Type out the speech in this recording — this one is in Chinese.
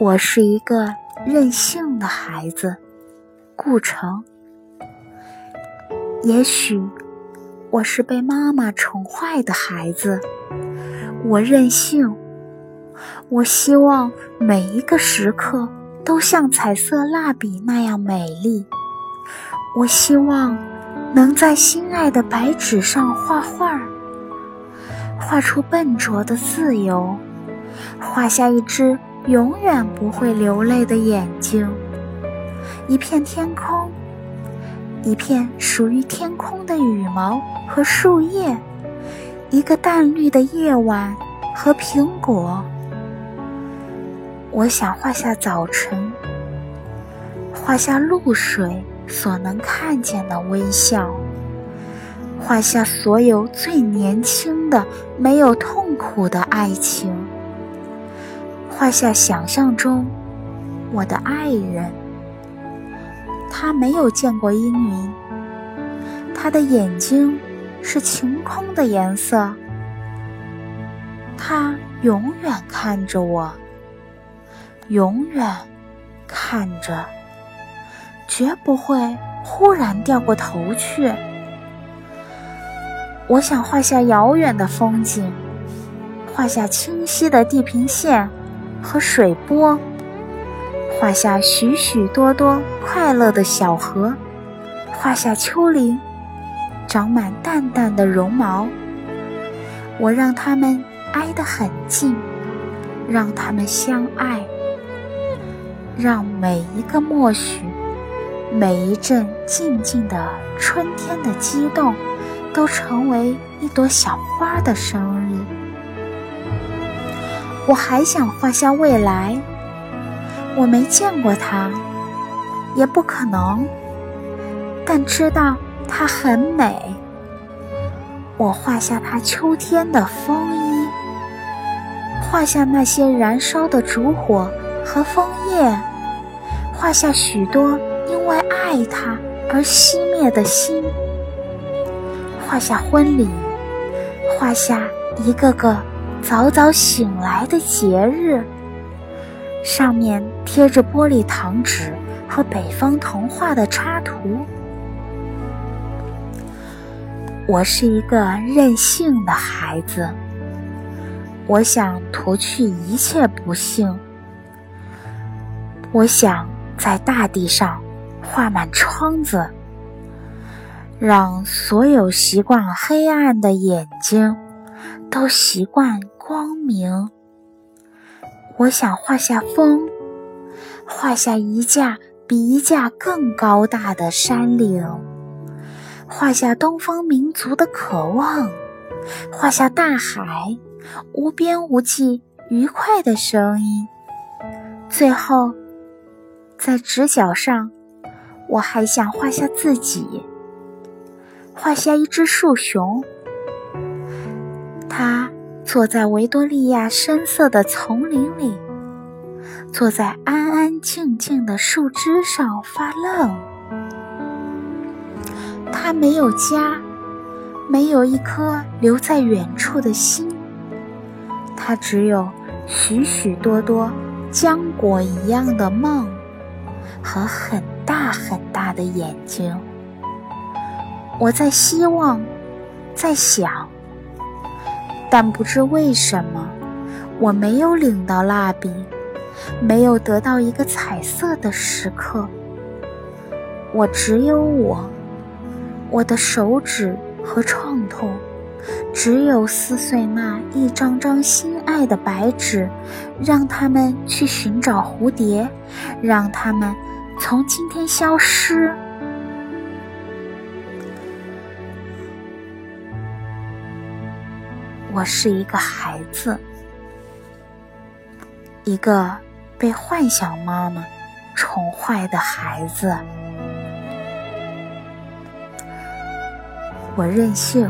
我是一个任性的孩子，顾城。也许我是被妈妈宠坏的孩子，我任性。我希望每一个时刻都像彩色蜡笔那样美丽。我希望能在心爱的白纸上画画，画出笨拙的自由，画下一只。永远不会流泪的眼睛，一片天空，一片属于天空的羽毛和树叶，一个淡绿的夜晚和苹果。我想画下早晨，画下露水所能看见的微笑，画下所有最年轻的、没有痛苦的爱情。画下想象中我的爱人，他没有见过阴云，他的眼睛是晴空的颜色，他永远看着我，永远看着，绝不会忽然掉过头去。我想画下遥远的风景，画下清晰的地平线。和水波，画下许许多多快乐的小河，画下丘陵，长满淡淡的绒毛。我让它们挨得很近，让它们相爱，让每一个默许，每一阵静静的春天的激动，都成为一朵小花的生。我还想画下未来，我没见过它，也不可能，但知道它很美。我画下它秋天的风衣，画下那些燃烧的烛火和枫叶，画下许多因为爱它而熄灭的心，画下婚礼，画下一个个。早早醒来的节日，上面贴着玻璃糖纸和北方童话的插图。我是一个任性的孩子，我想涂去一切不幸。我想在大地上画满窗子，让所有习惯黑暗的眼睛都习惯。光明。我想画下风，画下一架比一架更高大的山岭，画下东方民族的渴望，画下大海无边无际愉快的声音。最后，在直角上，我还想画下自己，画下一只树熊，坐在维多利亚深色的丛林里，坐在安安静静的树枝上发愣。他没有家，没有一颗留在远处的心，他只有许许多多浆果一样的梦和很大很大的眼睛。我在希望，在想。但不知为什么，我没有领到蜡笔，没有得到一个彩色的时刻。我只有我，我的手指和创痛，只有撕碎那一张张心爱的白纸，让他们去寻找蝴蝶，让他们从今天消失。我是一个孩子，一个被幻想妈妈宠坏的孩子。我任性。